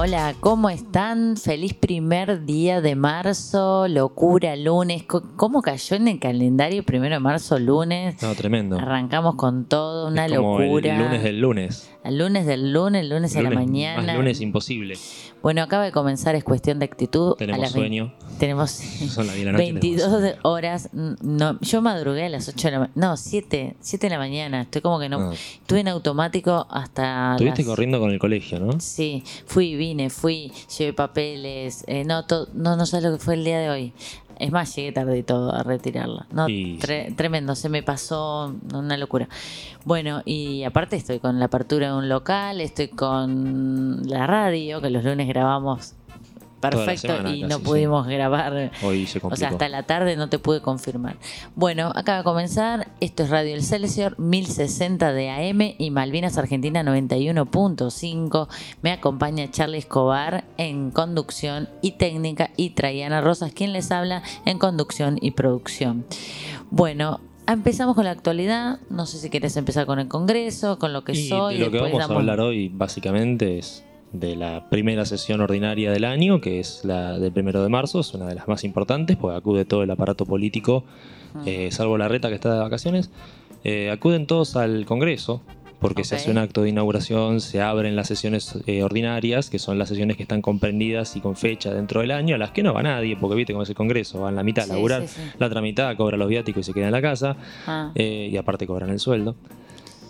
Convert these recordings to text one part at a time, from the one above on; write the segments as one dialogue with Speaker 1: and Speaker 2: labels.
Speaker 1: Hola, hola, ¿cómo están? Feliz primer día de marzo, locura, lunes. ¿Cómo cayó en el calendario primero de marzo, lunes?
Speaker 2: No, tremendo.
Speaker 1: Arrancamos con todo, una
Speaker 2: es como
Speaker 1: locura.
Speaker 2: El lunes del lunes.
Speaker 1: El lunes del lunes, el lunes a la mañana.
Speaker 2: Más lunes imposible.
Speaker 1: Bueno, acaba de comenzar, es cuestión de actitud. a
Speaker 2: Tenemos
Speaker 1: las vein-
Speaker 2: sueño.
Speaker 1: Tenemos
Speaker 2: Son las 10 de la noche,
Speaker 1: 22 de- horas. No, yo madrugué a las 8 de la mañana. No, 7, 7 de la mañana. Estoy como que no.
Speaker 2: Ah.
Speaker 1: Estuve en automático hasta.
Speaker 2: Estuviste
Speaker 1: las-
Speaker 2: corriendo con el colegio, ¿no?
Speaker 1: Sí, fui, vine, fui, llevé papeles. eh, no, to- no, no sabes lo que fue el día de hoy. Es más, llegué tarde y todo a retirarla. No,
Speaker 2: Y-
Speaker 1: tre- tremendo, se me pasó una locura. Bueno, y aparte estoy con la apertura de un local, estoy con la radio, que los lunes grabamos perfecto y no
Speaker 2: sí.
Speaker 1: pudimos grabar.
Speaker 2: Hoy se
Speaker 1: O sea, hasta la tarde no te pude confirmar. Bueno, acaba de comenzar. Esto es Radio El Celsior 1060 de AM y Malvinas Argentina 91.5. Me acompaña Charlie Escobar en conducción y técnica y Traiana Rosas, quien les habla en conducción y producción. Bueno. Empezamos con la actualidad. No sé si querés empezar con el Congreso, con lo que
Speaker 2: Y
Speaker 1: soy.
Speaker 2: lo que vamos a hablar hoy, básicamente, es de la primera sesión ordinaria del año, que es la del primero de marzo. Es una de las más importantes, porque acude todo el aparato político,
Speaker 1: Ah.
Speaker 2: eh, salvo la reta que está de vacaciones. Eh, acuden todos al Congreso, porque se hace un acto de inauguración, se abren las sesiones eh, ordinarias, que son las sesiones que están comprendidas y con fecha dentro del año, a las que no va nadie, porque viste cómo es el Congreso, van la mitad a laburar,
Speaker 1: sí, sí.
Speaker 2: la otra mitad cobra los viáticos y se queda en la casa.
Speaker 1: Ah.
Speaker 2: Eh, y aparte cobran el sueldo.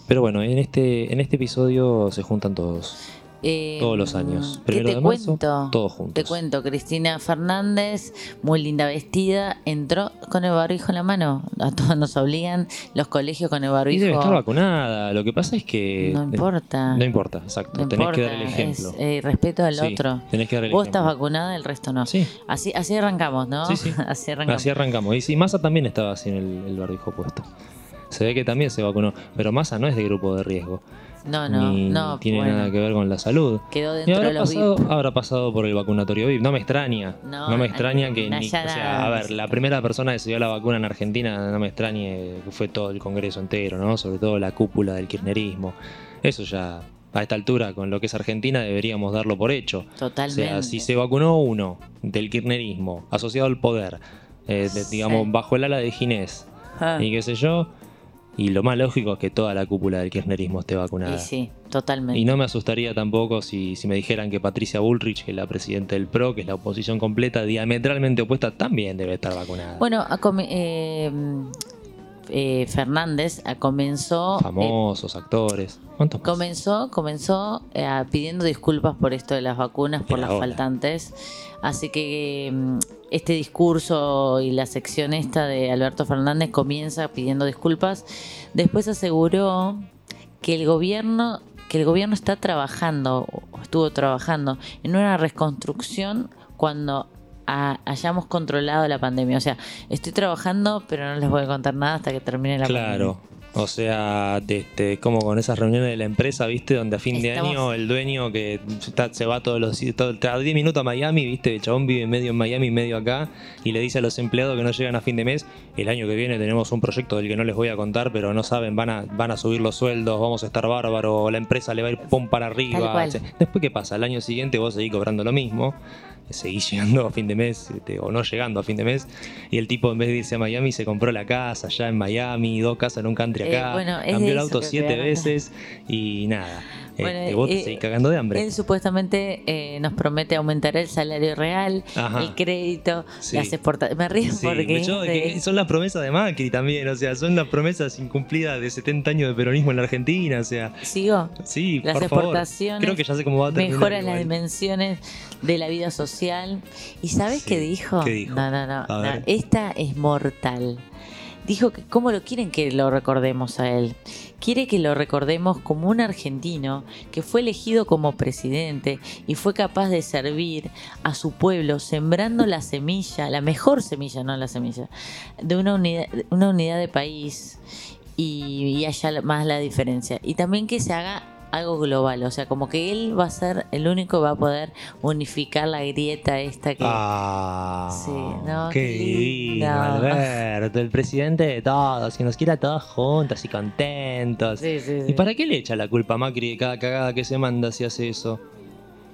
Speaker 2: Pero bueno, en este, en este episodio se juntan todos,
Speaker 1: Eh,
Speaker 2: todos los años.
Speaker 1: ¿Qué
Speaker 2: Primero
Speaker 1: te
Speaker 2: de marzo,
Speaker 1: cuento?
Speaker 2: todos juntos.
Speaker 1: Te cuento, Cristina Fernández, muy linda vestida, entró con el barbijo en la mano. A todos nos obligan los colegios con el
Speaker 2: Y
Speaker 1: barbijo.
Speaker 2: debe estar vacunada. Lo que pasa es que.
Speaker 1: No importa.
Speaker 2: No importa, exacto.
Speaker 1: No
Speaker 2: tenés
Speaker 1: importa,
Speaker 2: que dar el ejemplo.
Speaker 1: es, eh, respeto al
Speaker 2: Sí,
Speaker 1: otro.
Speaker 2: tenés que dar el
Speaker 1: Vos estás
Speaker 2: ejemplo.
Speaker 1: vacunada, el resto no.
Speaker 2: Sí.
Speaker 1: Así, así arrancamos, ¿no?
Speaker 2: Sí, sí.
Speaker 1: así arrancamos.
Speaker 2: Así arrancamos. Y sí, Massa también estaba sin el, el barbijo puesto. Se ve que también se vacunó. Pero Massa no es de grupo de riesgo.
Speaker 1: No, no,
Speaker 2: ni
Speaker 1: no.
Speaker 2: tiene
Speaker 1: bueno.
Speaker 2: nada que ver con la salud.
Speaker 1: Quedó
Speaker 2: Y
Speaker 1: dentro
Speaker 2: habrá
Speaker 1: de los
Speaker 2: pasado,
Speaker 1: VIP.
Speaker 2: habrá pasado por el vacunatorio VIP. No me extraña.
Speaker 1: No,
Speaker 2: No, me extraña que ni. O sea, a ver, la primera persona que se dio la vacuna en Argentina, no me extrañe fue todo el Congreso entero, ¿no? Sobre todo la cúpula del kirchnerismo. Eso ya, a esta altura, con lo que es Argentina, deberíamos darlo por hecho.
Speaker 1: Totalmente.
Speaker 2: O sea, si se vacunó uno del kirchnerismo, asociado al poder, eh, de- digamos, bajo el ala de Ginés,
Speaker 1: Ah.
Speaker 2: y qué sé yo. Y lo más lógico es que toda la cúpula del kirchnerismo esté vacunada.
Speaker 1: Y sí, totalmente.
Speaker 2: Y no me asustaría tampoco si, si me dijeran que Patricia Bullrich, que es la presidenta del PRO, que es la oposición completa, diametralmente opuesta, también debe estar vacunada.
Speaker 1: Bueno, a eh, eh, Fernández ah, comenzó. eh,
Speaker 2: Famosos, actores. ¿Cuántos más?
Speaker 1: Comenzó, comenzó eh, pidiendo disculpas por esto de las vacunas, por las faltantes. Así que mm, este discurso y la sección esta de Alberto Fernández comienza pidiendo disculpas. Después aseguró que el gobierno, que el gobierno está trabajando, o estuvo trabajando, en una reconstrucción cuando ha- hayamos controlado la pandemia. O sea, estoy trabajando, pero no les voy a contar nada hasta que termine la pandemia.
Speaker 2: Claro. O sea, este, como con esas reuniones de la empresa, ¿viste? Donde a fin de año el dueño que está- se va todos los todo, cada 10 minutos a Miami, ¿viste? El chabón vive medio en Miami, medio acá, y le dice a los empleados que no llegan a fin de mes, el año que viene tenemos un proyecto del que no les voy a contar, pero no saben, van a, van a subir los sueldos, vamos a estar bárbaros, la empresa le va a ir pum para arriba. Después, ¿qué pasa? El año siguiente vos seguís cobrando lo mismo. Seguís llegando a fin de mes este, o no llegando a fin de mes y el tipo en vez de irse a Miami se compró la casa allá en Miami, dos casas en un country
Speaker 1: Eh,
Speaker 2: acá,
Speaker 1: bueno,
Speaker 2: cambió el auto siete veces y nada. Eh,
Speaker 1: Bueno,
Speaker 2: vos te
Speaker 1: eh,
Speaker 2: seguís cagando de hambre.
Speaker 1: Él supuestamente eh, nos promete aumentar el salario real,
Speaker 2: Ajá.
Speaker 1: el crédito,
Speaker 2: Sí.
Speaker 1: las exportaciones. Me río
Speaker 2: Sí,
Speaker 1: porque
Speaker 2: yo-
Speaker 1: es de-
Speaker 2: que son las promesas de Macri también, o sea, son las promesas incumplidas de 70 años de peronismo en la Argentina, o sea,
Speaker 1: sigo.
Speaker 2: sí,
Speaker 1: Las
Speaker 2: por favor.
Speaker 1: exportaciones
Speaker 2: Creo que ya sé cómo va a terminar.
Speaker 1: mejoran las dimensiones de la vida social. ¿Y sabes
Speaker 2: Sí.
Speaker 1: qué dijo?
Speaker 2: ¿Qué dijo?
Speaker 1: No, no, no. Esta es mortal. Dijo que cómo lo quieren que lo recordemos a él. Quiere que lo recordemos como un argentino que fue elegido como presidente y fue capaz de servir a su pueblo sembrando la semilla, la mejor semilla, no la semilla, de una unidad, una unidad de país y, y haya más la diferencia. Y también que se haga algo global, o sea, como que él va a ser el único que va a poder unificar la grieta esta que...
Speaker 2: Ah,
Speaker 1: Sí, no,
Speaker 2: qué divino, Alberto, el presidente de todos, que nos quiera todos juntos y contentos.
Speaker 1: Sí, sí, sí.
Speaker 2: ¿Y para qué le echa la culpa a Macri de cada cagada que se manda si hace eso?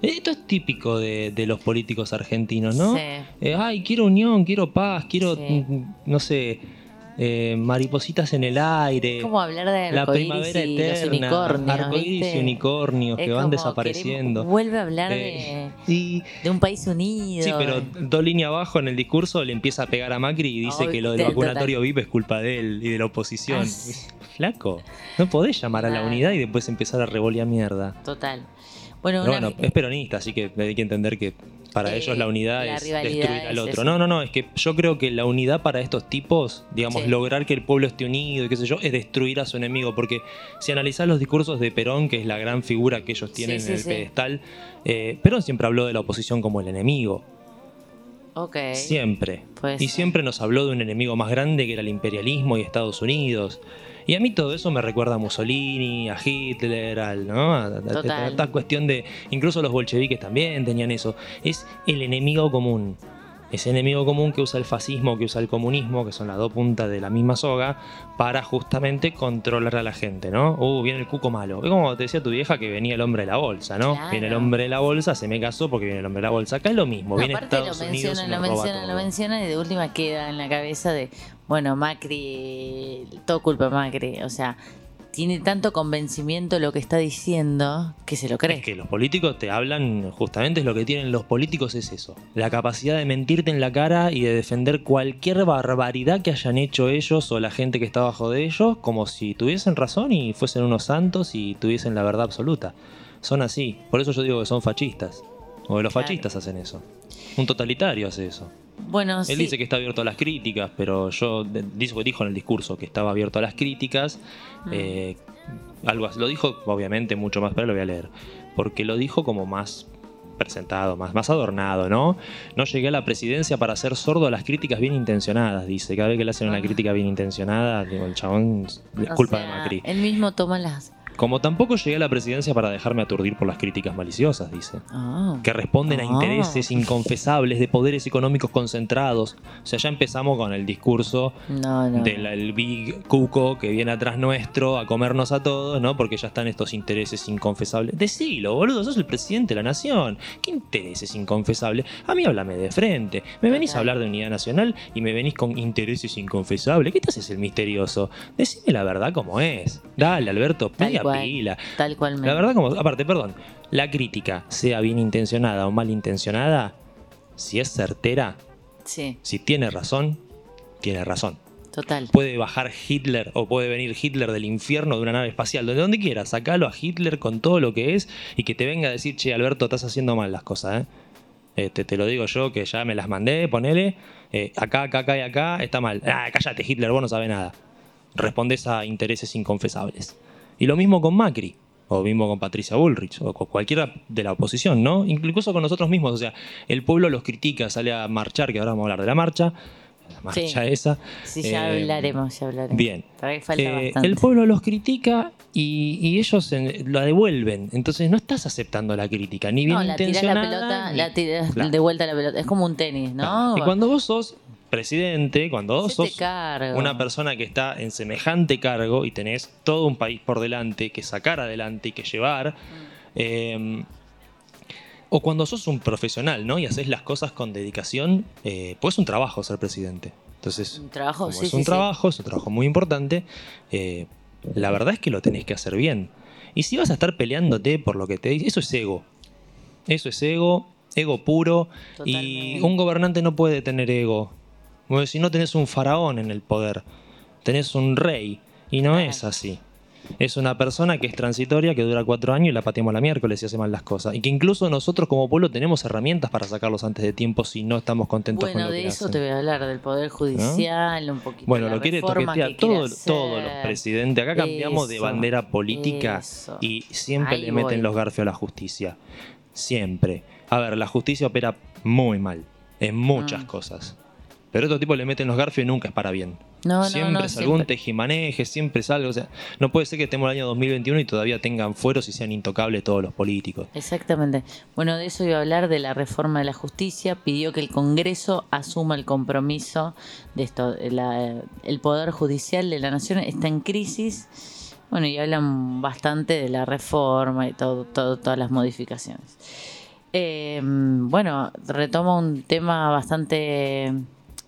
Speaker 2: Esto es típico de, de los políticos argentinos, ¿no?
Speaker 1: Sí.
Speaker 2: Eh, ay, quiero unión, quiero paz, quiero,
Speaker 1: Sí.
Speaker 2: mm, no sé, eh, maripositas en el aire.
Speaker 1: como hablar de
Speaker 2: la primavera
Speaker 1: y
Speaker 2: eterna,
Speaker 1: unicornios,
Speaker 2: arcoíris y unicornios
Speaker 1: Es
Speaker 2: que van desapareciendo.
Speaker 1: queremos- vuelve a hablar
Speaker 2: Eh, y
Speaker 1: de, un país unido.
Speaker 2: Sí, pero dos líneas abajo en el discurso le empieza a pegar a Macri y dice que lo del vacunatorio VIP es culpa de él y de la oposición.
Speaker 1: Ah.
Speaker 2: Flaco, no podés llamar a la unidad y después empezar a revolear mierda.
Speaker 1: Total. Bueno, una-
Speaker 2: bueno, es peronista, así que hay que entender que para
Speaker 1: Eh,
Speaker 2: ellos la unidad
Speaker 1: la
Speaker 2: es destruir al otro. No, no, no, es que yo creo que la unidad para estos tipos, digamos,
Speaker 1: Sí.
Speaker 2: lograr que el pueblo esté unido y qué sé yo, es destruir a su enemigo. Porque si analizás los discursos de Perón, que es la gran figura que ellos tienen
Speaker 1: Sí,
Speaker 2: en el pedestal, eh, Perón siempre habló de la oposición como el enemigo.
Speaker 1: Ok.
Speaker 2: Siempre. Y siempre nos habló de un enemigo más grande que era el imperialismo y Estados Unidos. Y a mí todo eso me recuerda a Mussolini, a Hitler, al, ¿no? A, esta cuestión de. Incluso los bolcheviques también tenían eso. Es el enemigo común. Ese enemigo común que usa el fascismo, que usa el comunismo, que son las dos puntas de la misma soga, para justamente controlar a la gente, ¿no? Uh, viene el cuco malo. Es como te decía tu vieja que venía el hombre de la bolsa, ¿no?
Speaker 1: Claro.
Speaker 2: Viene el hombre de la bolsa, se me casó porque viene el hombre de la bolsa. Acá es lo mismo,
Speaker 1: No,
Speaker 2: viene
Speaker 1: aparte
Speaker 2: Estados
Speaker 1: lo
Speaker 2: Unidos
Speaker 1: menciona,
Speaker 2: y
Speaker 1: lo
Speaker 2: nos roba
Speaker 1: menciona, lo
Speaker 2: todo.
Speaker 1: menciona y de última queda en la cabeza de, bueno, Macri, todo culpa de Macri. O sea, tiene tanto convencimiento lo que está diciendo que se lo cree.
Speaker 2: Es que los políticos te hablan, justamente es lo que tienen los políticos es eso, la capacidad de mentirte en la cara y de defender cualquier barbaridad que hayan hecho ellos o la gente que está abajo de ellos, como si tuviesen razón y fuesen unos santos y tuviesen la verdad absoluta. Son así, por eso yo digo que son fascistas, o los
Speaker 1: Claro.
Speaker 2: fascistas hacen eso. Un totalitario hace eso.
Speaker 1: Bueno,
Speaker 2: Él
Speaker 1: sí.
Speaker 2: dice que está abierto a las críticas, pero yo dijo, dijo en el discurso que estaba abierto a las críticas.
Speaker 1: Mm.
Speaker 2: eh, algo así. Lo dijo, obviamente, mucho más, pero lo voy a leer. Porque lo dijo como más presentado, más, más adornado, ¿no? No llegué a la presidencia para ser sordo a las críticas bien intencionadas, dice. Cada vez que le hacen una
Speaker 1: Ah.
Speaker 2: crítica bien intencionada, digo, el chabón es
Speaker 1: O
Speaker 2: de Macri.
Speaker 1: Él mismo toma las...
Speaker 2: Como tampoco llegué a la presidencia para dejarme aturdir por las críticas maliciosas, dice
Speaker 1: Ah.
Speaker 2: que responden a
Speaker 1: Ah.
Speaker 2: intereses inconfesables de poderes económicos concentrados. O sea, ya empezamos con el discurso
Speaker 1: No, no.
Speaker 2: del el Big Cuco que viene atrás nuestro a comernos a todos, ¿no? Porque ya están estos intereses inconfesables. Decilo, boludo, sos el presidente de la nación. ¿Qué intereses inconfesables? A mí háblame de frente. Me venís a hablar de unidad nacional y me venís con intereses inconfesables. ¿Qué te haces el misterioso? Decime la verdad como es. Dale, Alberto, pega
Speaker 1: cual.
Speaker 2: pila.
Speaker 1: Tal cual.
Speaker 2: La verdad, como, aparte, perdón, la crítica, sea bien intencionada o mal intencionada, si es certera,
Speaker 1: Sí,
Speaker 2: si tiene razón, tiene razón.
Speaker 1: total.
Speaker 2: Puede bajar Hitler o puede venir Hitler del infierno de una nave espacial, de donde quiera, sacalo a Hitler con todo lo que es y que te venga a decir, che, Alberto, estás haciendo mal las cosas, ¿eh? Este, te lo digo yo, que ya me las mandé, ponele, eh, acá, acá, acá y acá, está mal. Ah, cállate, Hitler, vos no sabés nada. Respondes a intereses inconfesables. Y lo mismo con Macri, o mismo con Patricia Bullrich, o con cualquiera de la oposición, ¿no? Incluso con nosotros mismos, o sea, el pueblo los critica, sale a marchar, que ahora vamos a hablar de la marcha, la marcha
Speaker 1: Sí.
Speaker 2: esa.
Speaker 1: Sí, ya
Speaker 2: Eh,
Speaker 1: hablaremos, ya hablaremos.
Speaker 2: Bien. Eh, el pueblo los critica y, y ellos en- la devuelven. Entonces no estás aceptando la crítica, ni bien
Speaker 1: no, la tirás la
Speaker 2: intencionada,
Speaker 1: pelota,
Speaker 2: ni-
Speaker 1: la tirás
Speaker 2: Claro.
Speaker 1: de vuelta la pelota. Es como un tenis, ¿no?
Speaker 2: Claro. Y cuando vos sos presidente, cuando vos sos
Speaker 1: cargo.
Speaker 2: una persona que está en semejante cargo y tenés todo un país por delante que sacar adelante y que llevar,
Speaker 1: Mm.
Speaker 2: eh, o cuando sos un profesional, ¿no? Y haces las cosas con dedicación, eh, pues es un trabajo ser presidente. Entonces,
Speaker 1: Un trabajo, sí,
Speaker 2: es
Speaker 1: sí,
Speaker 2: un
Speaker 1: sí.
Speaker 2: trabajo, es un trabajo muy importante, eh, la verdad es que lo tenés que hacer bien. Y si vas a estar peleándote por lo que te dice, eso es ego. Eso es ego, ego puro. Y un gobernante no puede tener ego. Porque si no tenés un faraón en el poder, tenés un rey. Y no es así. Es una persona que es transitoria, que dura cuatro años y la pateamos la miércoles y hace mal las cosas. Y que incluso nosotros como pueblo tenemos herramientas para sacarlos antes de tiempo si no estamos contentos con
Speaker 1: Bueno,
Speaker 2: lo que
Speaker 1: de eso
Speaker 2: hacen.
Speaker 1: te voy a hablar, del Poder Judicial, un poquito.
Speaker 2: Bueno,
Speaker 1: la
Speaker 2: lo quiere toquetear
Speaker 1: que
Speaker 2: todo, todos los presidentes. Acá cambiamos de bandera política
Speaker 1: eso.
Speaker 2: y siempre
Speaker 1: Ahí
Speaker 2: le meten
Speaker 1: voy.
Speaker 2: los garfios a la justicia. Siempre. A ver, la justicia opera muy mal en muchas
Speaker 1: Mm.
Speaker 2: cosas. Pero otro tipo le meten los garfios y nunca es para bien.
Speaker 1: No,
Speaker 2: siempre
Speaker 1: no,
Speaker 2: es algún tejimaneje, siempre es algo. O sea, no puede ser que estemos en el año 2021 y todavía tengan fueros y sean intocables todos los políticos.
Speaker 1: Exactamente. Bueno, de eso iba a hablar, de la reforma de la justicia. Pidió que el Congreso asuma el compromiso de esto. La- el Poder Judicial de la Nación está en crisis. Bueno, y hablan bastante de la reforma y todo, todo, todas las modificaciones. Eh, bueno, retomo un tema bastante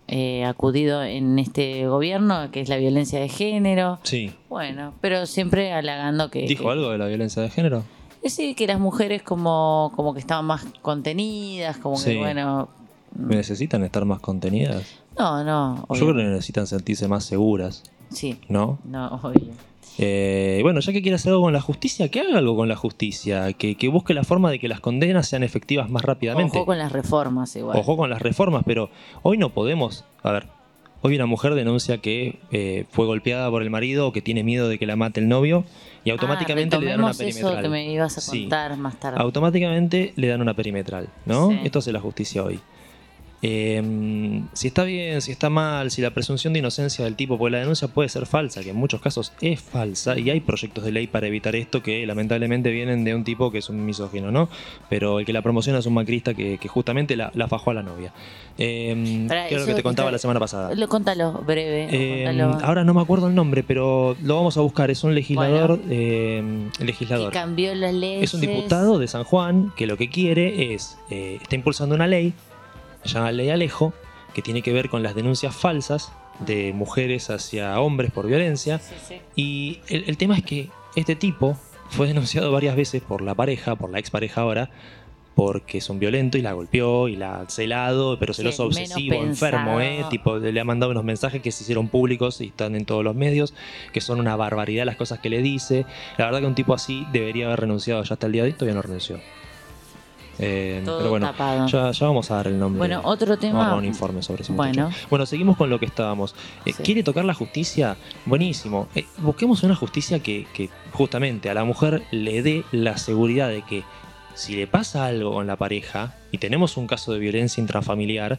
Speaker 1: eh, acudido en este gobierno, que es la violencia de género.
Speaker 2: Sí.
Speaker 1: Bueno, pero siempre halagando que...
Speaker 2: ¿Dijo
Speaker 1: que-
Speaker 2: algo de la violencia de género?
Speaker 1: es decir, que las mujeres como, como que estaban más contenidas, como
Speaker 2: Sí.
Speaker 1: que bueno...
Speaker 2: ¿Necesitan estar más contenidas?
Speaker 1: No, no,
Speaker 2: Yo creo que necesitan sentirse más seguras,
Speaker 1: Sí,
Speaker 2: ¿no?
Speaker 1: no, obvio.
Speaker 2: Eh, bueno, ya que quiere hacer algo con la justicia, que haga algo con la justicia, que, que busque la forma de que las condenas sean efectivas más rápidamente.
Speaker 1: Ojo con las reformas igual.
Speaker 2: Ojo con las reformas, pero hoy no podemos. A ver, hoy una mujer denuncia que eh, fue golpeada por el marido o que tiene miedo de que la mate el novio y automáticamente
Speaker 1: Ah,
Speaker 2: le dan una perimetral.
Speaker 1: eso que me ibas a
Speaker 2: Sí.
Speaker 1: contar más tarde.
Speaker 2: Automáticamente le dan una perimetral, ¿no?
Speaker 1: Sí.
Speaker 2: Esto hace la justicia hoy. Eh, si está bien, si está mal, si la presunción de inocencia del tipo, porque la denuncia puede ser falsa, que en muchos casos es falsa, y hay proyectos de ley para evitar esto que lamentablemente vienen de un tipo que es un misógino, ¿no? Pero el que la promociona es un macrista que, que justamente la, la fajó a la novia. Eh,
Speaker 1: Pará,
Speaker 2: que es lo
Speaker 1: eso
Speaker 2: que te contaba la semana pasada.
Speaker 1: Lo contalo breve.
Speaker 2: Eh,
Speaker 1: contalo.
Speaker 2: ahora no me acuerdo el nombre, pero lo vamos a buscar. Es un legislador.
Speaker 1: Bueno. que
Speaker 2: legislador.
Speaker 1: cambió las leyes.
Speaker 2: Es un diputado de San Juan que lo que quiere es, eh, está impulsando una ley, se llama Ley Alejo, que tiene que ver con las denuncias falsas de mujeres hacia hombres por violencia.
Speaker 1: Sí, sí.
Speaker 2: Y el, el tema es que este tipo fue denunciado varias veces por la pareja, por la expareja ahora, porque es un violento y la golpeó y la ha celado, pero celoso
Speaker 1: Sí,
Speaker 2: obsesivo, enfermo, ¿eh? Tipo, le ha mandado unos mensajes que se hicieron públicos y están en todos los medios, que son una barbaridad las cosas que le dice. La verdad que un tipo así debería haber renunciado ya hasta el día de hoy, todavía no renunció. Eh,
Speaker 1: Todo
Speaker 2: pero bueno,
Speaker 1: tapado.
Speaker 2: ya, ya vamos a dar el nombre.
Speaker 1: Bueno, otro
Speaker 2: Vamos a
Speaker 1: tema.
Speaker 2: dar un informe sobre eso.
Speaker 1: Bueno.
Speaker 2: Bueno, seguimos con lo que estábamos. Eh,
Speaker 1: Sí.
Speaker 2: ¿Quiere tocar la justicia? Buenísimo. Eh, busquemos una justicia que, que justamente a la mujer le dé la seguridad de que si le pasa algo con la pareja y tenemos un caso de violencia intrafamiliar,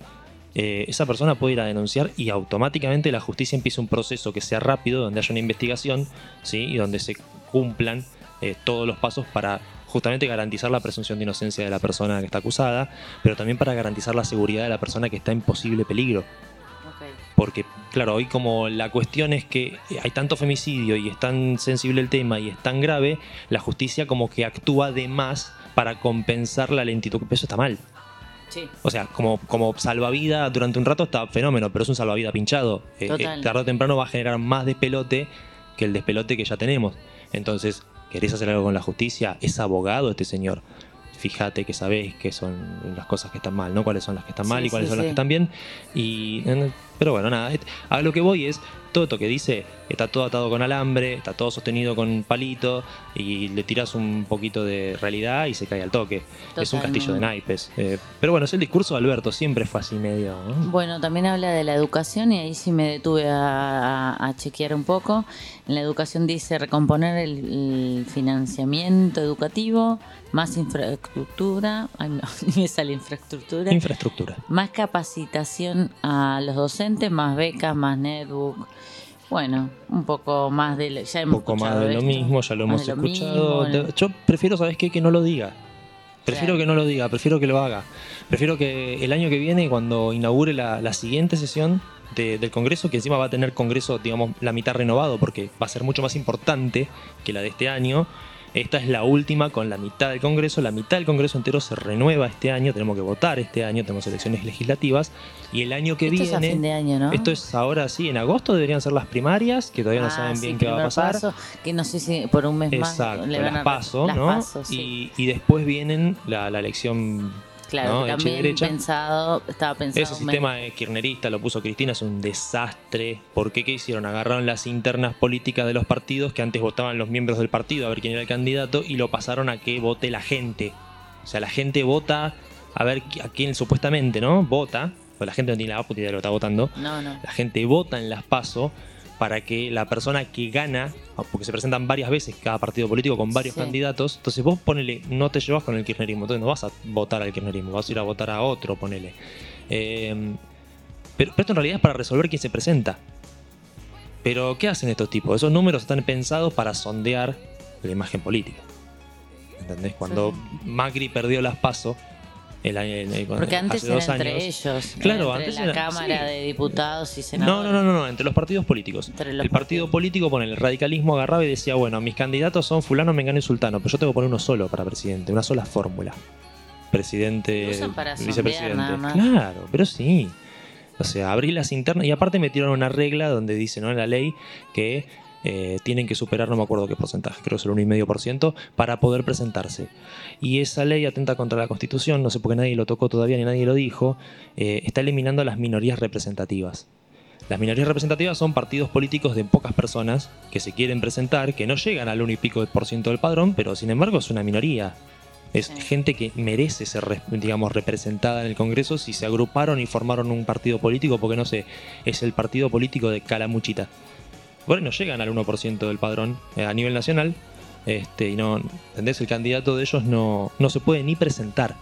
Speaker 2: eh, esa persona puede ir a denunciar y automáticamente la justicia empieza un proceso que sea rápido, donde haya una investigación ¿sí? y donde se cumplan eh, todos los pasos para justamente garantizar la presunción de inocencia de la persona que está acusada, pero también para garantizar la seguridad de la persona que está en posible peligro. Porque, claro, hoy como la cuestión es que hay tanto femicidio y es tan sensible el tema y es tan grave, la justicia como que actúa de más para compensar la lentitud. Eso está mal.
Speaker 1: Sí.
Speaker 2: O sea, como, como salvavidas durante un rato está fenómeno, pero es un salvavidas pinchado. Eh, eh, tarde o temprano va a generar más despelote que el despelote que ya tenemos. Entonces, ¿querés hacer algo con la justicia? Es abogado este señor. Fíjate que sabés qué son las cosas que están mal, ¿no? Cuáles son las que están mal
Speaker 1: Sí,
Speaker 2: y cuáles
Speaker 1: sí,
Speaker 2: son las que están bien. Y, pero bueno, nada. A lo que voy es, todo esto que dice, está todo atado con alambre, está todo sostenido con palito y le tiras un poquito de realidad y se cae al toque. Es un castillo de naipes. Eh, pero bueno, es el discurso de Alberto, siempre fue así medio. ¿no?
Speaker 1: Bueno, también habla de la educación y ahí sí me detuve a, a- a chequear un poco. En la educación dice recomponer el, el financiamiento educativo, más infraestructura, ay no, me sale infraestructura,
Speaker 2: Infraestructura.
Speaker 1: más capacitación a los docentes, más becas, más netbook. Bueno, un poco más de... lo- Ya
Speaker 2: Un
Speaker 1: hemos
Speaker 2: poco más
Speaker 1: escuchado
Speaker 2: de lo mismo, ya lo hemos
Speaker 1: lo
Speaker 2: escuchado.
Speaker 1: mismo,
Speaker 2: Yo prefiero, ¿sabes qué? Que no lo diga. Prefiero
Speaker 1: Claro.
Speaker 2: que no lo diga, prefiero que lo haga. Prefiero que el año que viene, cuando inaugure la, la siguiente sesión de- del Congreso, que encima va a tener Congreso, digamos, la mitad renovado, porque va a ser mucho más importante que la de este año, Esta es la última con la mitad del Congreso. La mitad del Congreso entero se renueva este año. Tenemos que votar este año. Tenemos elecciones legislativas. Y el año que
Speaker 1: Esto es a
Speaker 2: viene.
Speaker 1: fin de año, ¿no?
Speaker 2: Esto es ahora sí, en agosto deberían ser las primarias, que todavía no
Speaker 1: Ah,
Speaker 2: saben
Speaker 1: sí,
Speaker 2: bien qué va a pasar.
Speaker 1: paso, que no sé si por un mes
Speaker 2: Exacto,
Speaker 1: más van
Speaker 2: las paso,
Speaker 1: las
Speaker 2: ¿no?
Speaker 1: paso, sí.
Speaker 2: y, y después vienen la, la elección
Speaker 1: claro, también
Speaker 2: derecha.
Speaker 1: pensado, estaba pensado
Speaker 2: Ese sistema de kirchnerista lo puso Cristina, es un desastre. ¿Por qué? ¿Qué hicieron? Agarraron las internas políticas de los partidos que antes votaban los miembros del partido a ver quién era el candidato y lo pasaron a que vote la gente. O sea, la gente vota a ver a quién supuestamente, ¿no? Vota. Pues la gente no tiene la puta idea de lo que está votando.
Speaker 1: No, no.
Speaker 2: La gente vota en las PASO para que la persona que gana, porque se presentan varias veces cada partido político con varios
Speaker 1: Sí.
Speaker 2: candidatos, entonces vos ponele, no te llevas con el kirchnerismo, entonces no vas a votar al kirchnerismo, vas a ir a votar a otro, ponele. Eh, pero, pero esto en realidad es para resolver quién se presenta. Pero ¿qué hacen estos tipos? Esos números están pensados para sondear la imagen política. ¿Entendés? Cuando Macri perdió las PASO, el año, el-
Speaker 1: Porque antes era entre
Speaker 2: años,
Speaker 1: ellos,
Speaker 2: Claro,
Speaker 1: entre
Speaker 2: antes
Speaker 1: la
Speaker 2: era-
Speaker 1: Cámara
Speaker 2: sí.
Speaker 1: de Diputados y Senadores.
Speaker 2: no, no, no, no, entre los partidos políticos.
Speaker 1: Entre los
Speaker 2: el partido político pone el radicalismo agarraba y decía, bueno, mis candidatos son fulano, mengano y sultano, pero yo tengo que poner uno solo para presidente, una sola fórmula. Presidente,
Speaker 1: para
Speaker 2: vicepresidente.
Speaker 1: nada más.
Speaker 2: Claro, pero sí. O sea, abrir las internas y aparte metieron una regla donde dice, ¿no? En la ley que eh, tienen que superar, no me acuerdo qué porcentaje, creo que es el 1,5% para poder presentarse. Y esa ley atenta contra la Constitución, no sé por qué nadie lo tocó todavía ni nadie lo dijo, eh, está eliminando las minorías representativas. Las minorías representativas son partidos políticos de pocas personas que se quieren presentar, que no llegan al 1 y pico por ciento del padrón, pero sin embargo es una minoría. Es
Speaker 1: Sí.
Speaker 2: gente que merece ser, digamos, representada en el Congreso si se agruparon y formaron un partido político, porque no sé, es el partido político de Calamuchita. Bueno, no llegan al 1% del padrón eh, a nivel nacional, este, y no, ¿entendés? El candidato de ellos no, no se puede ni presentar.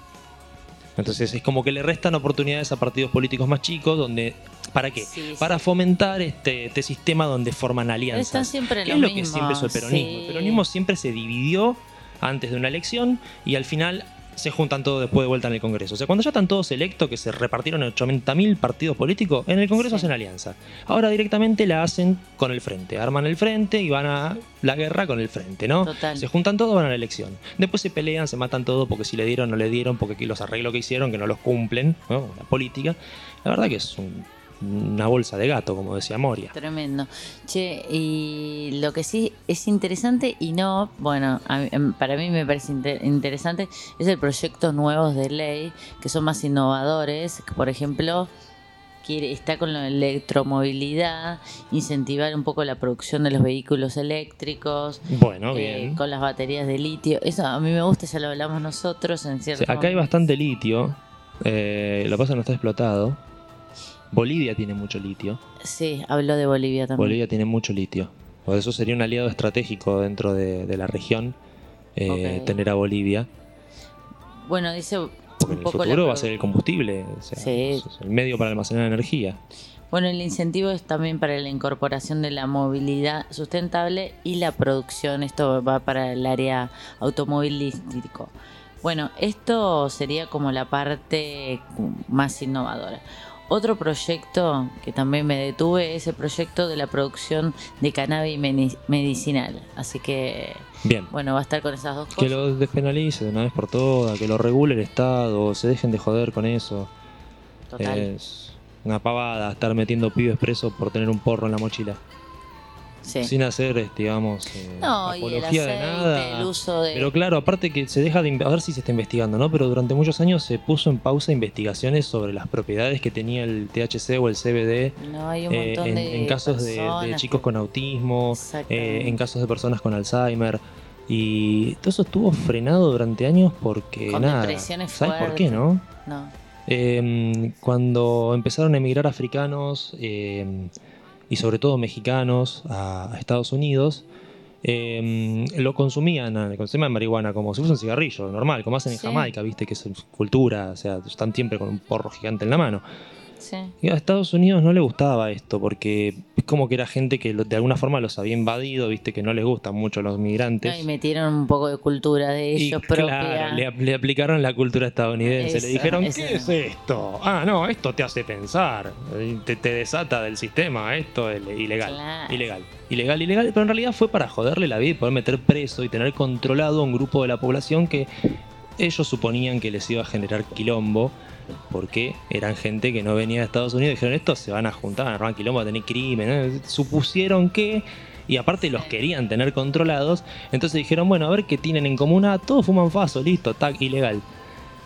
Speaker 2: Entonces es como que le restan oportunidades a partidos políticos más chicos, donde ¿para qué?
Speaker 1: Sí, sí.
Speaker 2: Para fomentar este, este sistema donde forman alianzas.
Speaker 1: Están siempre
Speaker 2: ¿Qué
Speaker 1: lo
Speaker 2: es lo que siempre hizo el peronismo?
Speaker 1: sí.
Speaker 2: El peronismo siempre se dividió antes de una elección y al final se juntan todos después de vuelta en el Congreso. O sea, cuando ya están todos electos, que se repartieron en 80.000 partidos políticos, en el Congreso hacen alianza. Ahora directamente la hacen con el frente. Arman el frente y van a la guerra con el frente, ¿no?
Speaker 1: Total.
Speaker 2: Se juntan todos, van a la elección. Después se pelean, se matan todos porque si le dieron, no le dieron, porque los arreglos que hicieron, que no los cumplen, ¿no? La política. La verdad que es un- una bolsa de gato, como decía Moria.
Speaker 1: Tremendo. Che, y lo que sí es interesante y no, bueno, mí- em, para mí me parece inter- interesante, es el proyectos nuevos de ley que son más innovadores, que por ejemplo quiere, está con la electromovilidad, incentivar un poco la producción de los vehículos eléctricos,
Speaker 2: Bueno,
Speaker 1: eh,
Speaker 2: bien.
Speaker 1: con las baterías de litio. Eso a mí me gusta, ya lo hablamos nosotros en cierto
Speaker 2: acá hay bastante litio. eh, lo que pasa no está explotado. Bolivia tiene mucho litio.
Speaker 1: Sí, habló de Bolivia también.
Speaker 2: Bolivia tiene mucho litio. Por eso sería un aliado estratégico dentro de, de la región eh, tener a Bolivia.
Speaker 1: Bueno, dice
Speaker 2: Porque
Speaker 1: un
Speaker 2: en el
Speaker 1: la
Speaker 2: futuro va a ser el combustible. o sea,
Speaker 1: Sí.
Speaker 2: es el medio para almacenar energía.
Speaker 1: Bueno, el incentivo es también para la incorporación de la movilidad sustentable y la producción. Esto va para el área automovilístico. Bueno, esto sería como la parte más innovadora. Otro proyecto que también me detuve es el proyecto de la producción de cannabis medicinal. Así que,
Speaker 2: Bien.
Speaker 1: bueno, va a estar con esas dos
Speaker 2: Que
Speaker 1: cosas.
Speaker 2: lo despenalice de una vez por todas, que lo regule el Estado, se dejen de joder con eso.
Speaker 1: Total.
Speaker 2: Es una pavada estar metiendo pibes presos por tener un porro en la mochila.
Speaker 1: Sí.
Speaker 2: Sin hacer, este, digamos, eh,
Speaker 1: No, y el
Speaker 2: apología
Speaker 1: aceite,
Speaker 2: de nada.
Speaker 1: el uso de...
Speaker 2: Pero claro, aparte que se deja de... A ver si se está investigando, ¿no? Pero durante muchos años se puso en pausa investigaciones sobre las propiedades que tenía el THC o el CBD
Speaker 1: no, hay un
Speaker 2: eh, en,
Speaker 1: de
Speaker 2: en casos de, chicos con autismo, eh, en casos de personas con Alzheimer. Y todo eso estuvo frenado durante años porque
Speaker 1: Con
Speaker 2: nada. ¿Sabes por qué, no?
Speaker 1: No.
Speaker 2: Eh, cuando empezaron a emigrar africanos eh, y sobre todo mexicanos a, a Estados Unidos, eh, lo consumían, consumen marihuana como si fuese un cigarrillo, normal, como hacen en
Speaker 1: Sí.
Speaker 2: Jamaica, viste que es cultura, o sea, están siempre con un porro gigante en la mano.
Speaker 1: Sí.
Speaker 2: Y a Estados Unidos no le gustaba esto porque es como que era gente que lo- de alguna forma los había invadido, viste que no les gustan mucho los migrantes.
Speaker 1: No, y metieron un poco de cultura de
Speaker 2: Y
Speaker 1: ellos propia.
Speaker 2: claro, le, le aplicaron la cultura estadounidense.
Speaker 1: Eso,
Speaker 2: le dijeron,
Speaker 1: eso.
Speaker 2: ¿qué es esto? Ah, no, esto te hace pensar. Te, te desata del sistema. Esto es ilegal.
Speaker 1: Claro.
Speaker 2: Ilegal. Ilegal, ilegal. Pero en realidad fue para joderle la vida y poder meter preso y tener controlado a un grupo de la población que ellos suponían que les iba a generar quilombo. Porque eran gente que no venía de Estados Unidos. Dijeron, estos se van a juntar, van a armar quilombo, a tener crimen. Supusieron que y aparte los querían tener controlados, entonces dijeron, bueno, a ver qué tienen en común, ah, todos fuman faso, listo, tac, ilegal.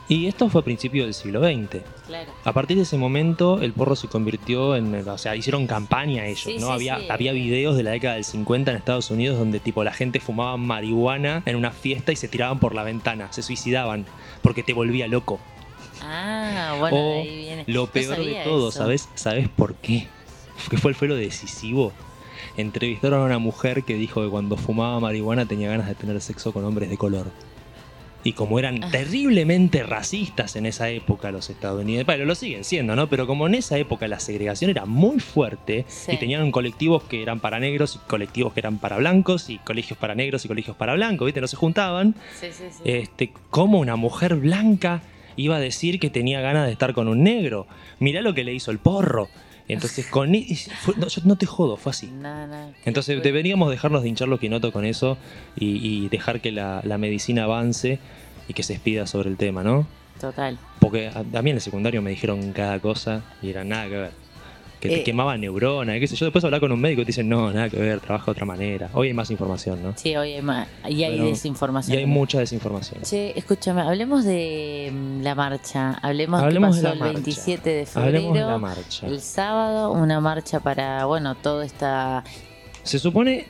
Speaker 2: Y esto fue a principios del siglo XX.
Speaker 1: Claro.
Speaker 2: A partir de ese momento el porro se convirtió en, o sea, hicieron campaña ellos,
Speaker 1: Sí,
Speaker 2: ¿no?
Speaker 1: sí,
Speaker 2: había,
Speaker 1: sí.
Speaker 2: había videos de la década del 50 en Estados Unidos donde tipo la gente fumaba marihuana en una fiesta y se tiraban por la ventana, se suicidaban, porque te volvía loco.
Speaker 1: Ah, bueno,
Speaker 2: O
Speaker 1: ahí viene.
Speaker 2: Lo
Speaker 1: No
Speaker 2: peor de todo,
Speaker 1: eso.
Speaker 2: ¿sabes? ¿Sabes por qué? ¿Qué fue, fue lo decisivo? Entrevistaron a una mujer que dijo que cuando fumaba marihuana tenía ganas de tener sexo con hombres de color. Y como eran
Speaker 1: Ah.
Speaker 2: terriblemente racistas en esa época los estadounidenses, bueno, lo siguen siendo, ¿no? Pero como en esa época la segregación era muy fuerte
Speaker 1: Sí.
Speaker 2: y tenían colectivos que eran para negros y colectivos que eran para blancos y colegios para negros y colegios para blancos, ¿viste? No se juntaban.
Speaker 1: Sí, sí, sí.
Speaker 2: Este, ¿Cómo una mujer blanca iba a decir que tenía ganas de estar con un negro? Mirá lo que le hizo el porro. Entonces, con fue- no, yo no te jodo, fue así.
Speaker 1: No, no,
Speaker 2: Entonces deberíamos dejarnos de hinchar los quinotos con eso y, y dejar que la, la medicina avance y que se expida sobre el tema, ¿no?
Speaker 1: Total.
Speaker 2: Porque a, a mí en el secundario me dijeron cada cosa y era nada que ver. Que te
Speaker 1: Eh.
Speaker 2: quemaba neurona, qué sé yo. Después hablar con un médico y te dicen, no, nada que ver, trabaja de otra manera. Hoy hay más información, ¿no?
Speaker 1: Sí, hoy hay más. Y hay desinformación.
Speaker 2: Y hay mucha desinformación.
Speaker 1: Che, escúchame, hablemos de mm, la marcha. Hablemos,
Speaker 2: Hablemos de la
Speaker 1: el
Speaker 2: marcha.
Speaker 1: 27 de febrero.
Speaker 2: Hablemos de la marcha.
Speaker 1: El sábado, una marcha para, bueno, toda esta.
Speaker 2: Se supone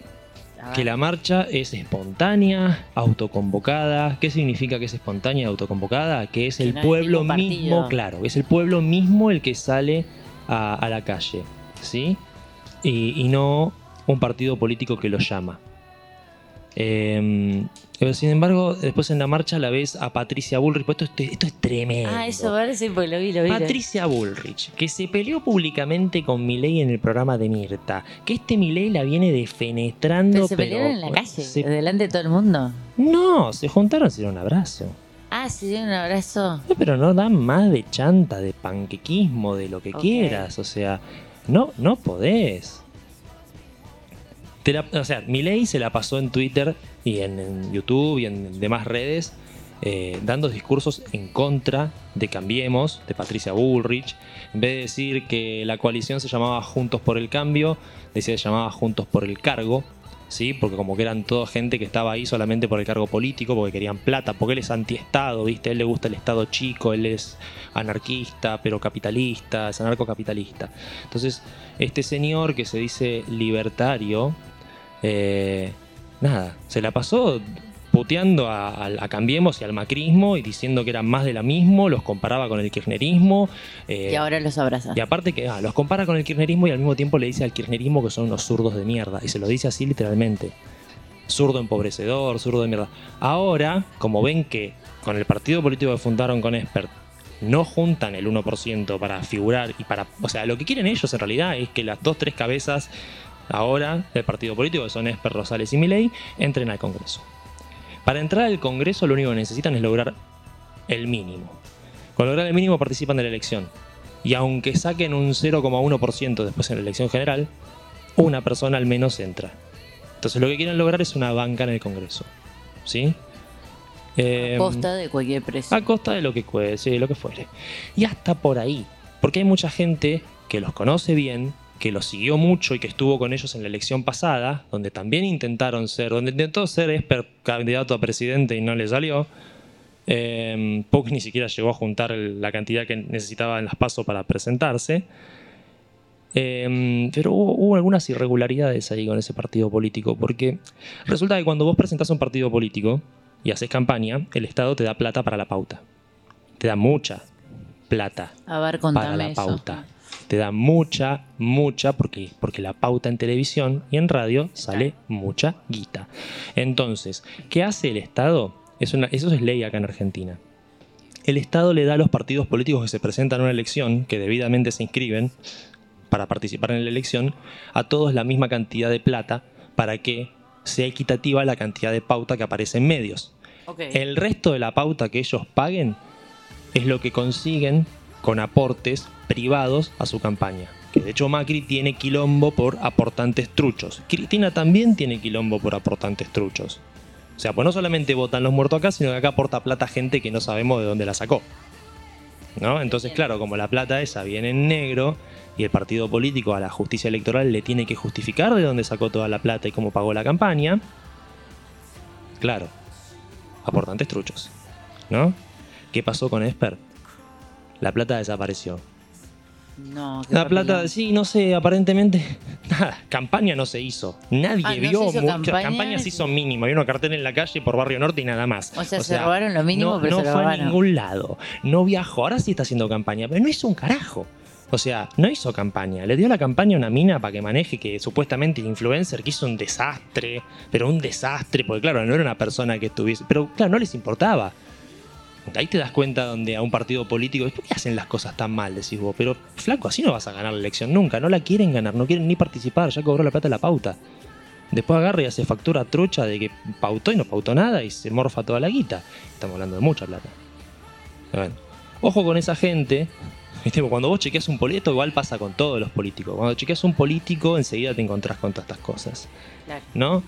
Speaker 2: que la marcha es espontánea, autoconvocada. ¿Qué significa que es espontánea y autoconvocada? Que es
Speaker 1: Que
Speaker 2: el
Speaker 1: no
Speaker 2: pueblo mismo, claro, es el pueblo mismo el que sale a, a la calle, ¿sí? Y, y no un partido político que lo llama. Eh, pero sin embargo, después en la marcha la ves a Patricia Bullrich, pues esto, es- esto es tremendo.
Speaker 1: Ah, eso, si pues lo vi, lo vi.
Speaker 2: Patricia Bullrich, que se peleó públicamente con Milei en el programa de Mirta, que este Milei la viene defenestrando.
Speaker 1: Pero se
Speaker 2: pero
Speaker 1: pelearon en la calle,
Speaker 2: se-
Speaker 1: delante de todo el mundo.
Speaker 2: No, se juntaron a hacer un abrazo.
Speaker 1: Ah, dieron un abrazo.
Speaker 2: Pero no dan más de chanta, de panquequismo, de lo que quieras. O sea, no, no podés. Te la- o sea, Milei se la pasó en Twitter y en, en YouTube y en demás redes eh, dando discursos en contra de Cambiemos, de Patricia Bullrich. En vez de decir que la coalición se llamaba Juntos por el Cambio, decía que se llamaba Juntos por el Cargo. ¿Sí? Porque como que eran toda gente que estaba ahí solamente por el cargo político, porque querían plata, porque él es antiestado, ¿viste? A él le gusta el Estado chico, él es anarquista, pero capitalista, es anarcocapitalista. Entonces, este señor que se dice libertario, eh, nada, se la pasó puteando a, a- a Cambiemos y al macrismo y diciendo que eran más de la mismo, los comparaba con el kirchnerismo. eh,
Speaker 1: Y ahora los abraza.
Speaker 2: y aparte que ah, los compara con el kirchnerismo y al mismo tiempo le dice al kirchnerismo que son unos zurdos de mierda. Y se lo dice así literalmente. Zurdo empobrecedor, zurdo de mierda. Ahora, como ven que con el partido político que fundaron con Expert no juntan el 1% para figurar y para... O sea, lo que quieren ellos en realidad es que las dos, tres cabezas ahora del partido político, que son Esper, Rosales y Milei, entren al Congreso. Para entrar al Congreso lo único que necesitan es lograr el mínimo. Con lograr el mínimo participan de la elección. Y aunque saquen un 0,1% después en la elección general, una persona al menos entra. Entonces lo que quieren lograr es una banca en el Congreso. ¿Sí? Eh,
Speaker 1: a costa de cualquier precio.
Speaker 2: a costa de lo que cueste, sí, lo que fuere. Y hasta por ahí. Porque hay mucha gente que los conoce bien, que los siguió mucho y que estuvo con ellos en la elección pasada, donde también intentaron ser, donde intentó ser Esper candidato a presidente y no le salió. Eh, Puck ni siquiera llegó a juntar la cantidad que necesitaba en las pasos para presentarse. Eh, pero hubo, hubo algunas irregularidades ahí con ese partido político, porque resulta que cuando vos presentás un partido político y haces campaña, el Estado te da plata para la pauta. Te da mucha plata
Speaker 1: A ver,
Speaker 2: para la
Speaker 1: eso.
Speaker 2: Te da mucha, mucha, porque, porque la pauta en televisión y en radio sale mucha guita. Entonces, ¿qué hace el Estado? Es una, eso es ley acá en Argentina. el Estado le da a los partidos políticos que se presentan a una elección, que debidamente se inscriben para participar en la elección, a todos la misma cantidad de plata para que sea equitativa la cantidad de pauta que aparece en medios. El resto de la pauta que ellos paguen es lo que consiguen con aportes privados a su campaña. Que de hecho Macri tiene quilombo por aportantes truchos. Cristina también tiene quilombo por aportantes truchos. O sea, pues no solamente votan los muertos acá, sino que acá aporta plata gente que no sabemos de dónde la sacó. ¿No? Entonces, claro, como la plata esa viene en negro y el partido político a la justicia electoral le tiene que justificar de dónde sacó toda la plata y cómo pagó la campaña, claro, aportantes truchos. ¿No? ¿Qué pasó con Esper? La plata desapareció.
Speaker 1: No,
Speaker 2: La plata, sí, no sé, aparentemente. Nada, campaña no se hizo. Nadie
Speaker 1: Ah, ¿no
Speaker 2: vio.
Speaker 1: se hizo
Speaker 2: mu-
Speaker 1: campaña?
Speaker 2: se hizo mínimo. Había una cartel en la calle por Barrio Norte y nada más.
Speaker 1: O sea, se robaron lo mínimo,
Speaker 2: no,
Speaker 1: pero
Speaker 2: no
Speaker 1: se lo
Speaker 2: fue a
Speaker 1: robaron.
Speaker 2: ningún lado. No viajó. Ahora sí está haciendo campaña, pero no hizo un carajo. O sea, no hizo campaña. Le dio la campaña a una mina para que maneje, que supuestamente el influencer que hizo un desastre, pero un desastre, porque claro, no era una persona que estuviese. Pero claro, no les importaba. Ahí te das cuenta donde a un partido político, ¿por qué hacen las cosas tan mal? Decís vos, pero flaco, así no vas a ganar la elección nunca, no la quieren ganar, no quieren ni participar, ya cobró la plata de la pauta. Después agarra y hace factura trucha de que pautó y no pautó nada y se morfa toda la guita. Estamos hablando de mucha plata. Bueno, ojo con esa gente. ¿Viste? Cuando vos chequeas un político, igual pasa con todos los políticos. Cuando chequeas un político, enseguida te encontrás con todas estas cosas.
Speaker 1: Claro.
Speaker 2: ¿no?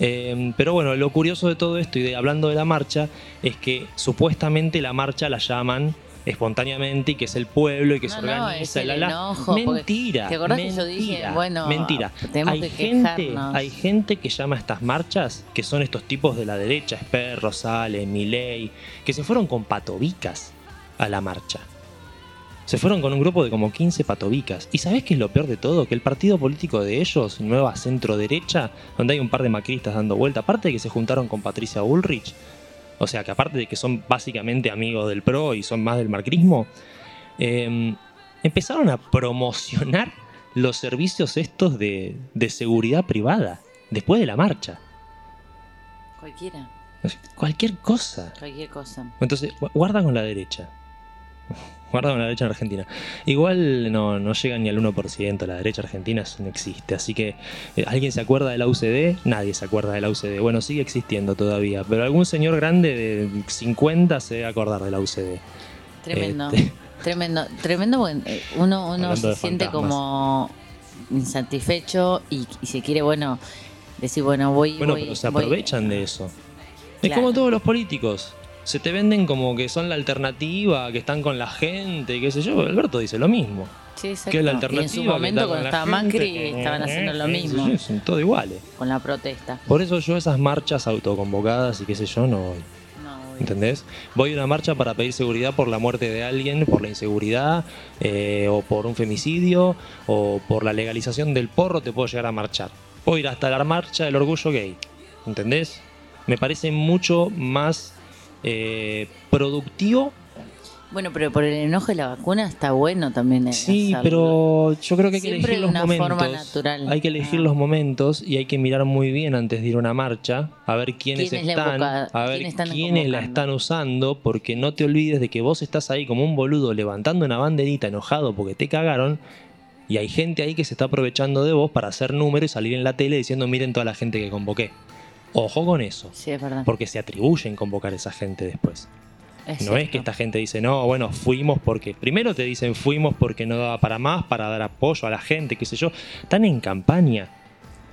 Speaker 2: Eh, pero bueno, lo curioso de todo esto y de hablando de la marcha es que supuestamente la marcha la llaman espontáneamente y que es el pueblo y que se
Speaker 1: no,
Speaker 2: organiza
Speaker 1: es el
Speaker 2: la, la.
Speaker 1: enojo,
Speaker 2: mentira
Speaker 1: ¿te acordás que yo dije,
Speaker 2: mentira,
Speaker 1: bueno,
Speaker 2: mentira hay
Speaker 1: que
Speaker 2: gente
Speaker 1: quejarnos?
Speaker 2: hay gente que llama a estas marchas que son estos tipos de la derecha Esper Rosales Milei que se fueron con patobicas a la marcha se fueron con un grupo de como 15 patobicas. ¿Y sabés qué es lo peor de todo? Que el partido político de ellos, Nueva Centro Derecha, donde hay un par de macristas dando vuelta, aparte de que se juntaron con Patricia Bullrich, o sea que aparte de que son básicamente amigos del PRO y son más del macrismo, eh, empezaron a promocionar los servicios estos de, de seguridad privada después de la marcha.
Speaker 1: Cualquiera,
Speaker 2: Cualquier cosa.
Speaker 1: cualquier cosa.
Speaker 2: Entonces, gu- guarda con la derecha. Guarda con la derecha en Argentina. Igual no, no llega ni al 1%, la derecha argentina no existe. Así que, eh, ¿alguien se acuerda de la UCD? Nadie se acuerda de la UCD. Bueno, sigue existiendo todavía, pero algún señor grande de 50 se debe acordar de la UCD.
Speaker 1: Tremendo.
Speaker 2: Este.
Speaker 1: Tremendo, tremendo, porque eh, uno, uno se siente
Speaker 2: fantasmas.
Speaker 1: como insatisfecho y, y se quiere, bueno, decir, bueno, voy.
Speaker 2: Bueno,
Speaker 1: voy-
Speaker 2: pero se
Speaker 1: voy-
Speaker 2: aprovechan de eso. Es como todos los políticos. Se te venden como que son la alternativa, que están con la gente, qué sé yo. Alberto dice lo mismo.
Speaker 1: Sí, exacto.
Speaker 2: Que es la
Speaker 1: Y
Speaker 2: alternativa.
Speaker 1: en su momento, cuando estaba Macri,
Speaker 2: que-
Speaker 1: estaban haciendo lo
Speaker 2: Sí,
Speaker 1: mismo
Speaker 2: sí, Son todo iguales.
Speaker 1: con la protesta.
Speaker 2: Por eso yo esas marchas autoconvocadas y qué sé yo no voy. ¿Entendés? Voy a una marcha para pedir seguridad por la muerte de alguien, por la inseguridad, eh, o por un femicidio, o por la legalización del porro, te puedo llegar a marchar. Puedo ir hasta la marcha del orgullo gay. ¿Entendés? Me parece mucho más eh, productivo.
Speaker 1: Bueno, pero por el enojo de la vacuna está bueno también. eh,
Speaker 2: Sí,
Speaker 1: hacerlo.
Speaker 2: pero yo creo que hay que
Speaker 1: Siempre
Speaker 2: elegir
Speaker 1: de
Speaker 2: los
Speaker 1: una
Speaker 2: momentos.
Speaker 1: forma natural.
Speaker 2: Hay que elegir
Speaker 1: Ah.
Speaker 2: los momentos y hay que mirar muy bien antes de ir a una marcha, a ver quiénes,
Speaker 1: ¿Quiénes la
Speaker 2: están, a ver
Speaker 1: quiénes están
Speaker 2: quiénes la están usando, porque no te olvides de que vos estás ahí como un boludo levantando una banderita enojado porque te cagaron. Y hay gente ahí que se está aprovechando de vos para hacer números y salir en la tele diciendo miren toda la gente que convoqué. Ojo con eso,
Speaker 1: Sí, es verdad.
Speaker 2: porque se atribuyen convocar a esa gente después.
Speaker 1: Es
Speaker 2: No es que esta gente dice, no, bueno, fuimos porque. Primero te dicen fuimos porque no daba para más, para dar apoyo a la gente, qué sé yo. Están en campaña.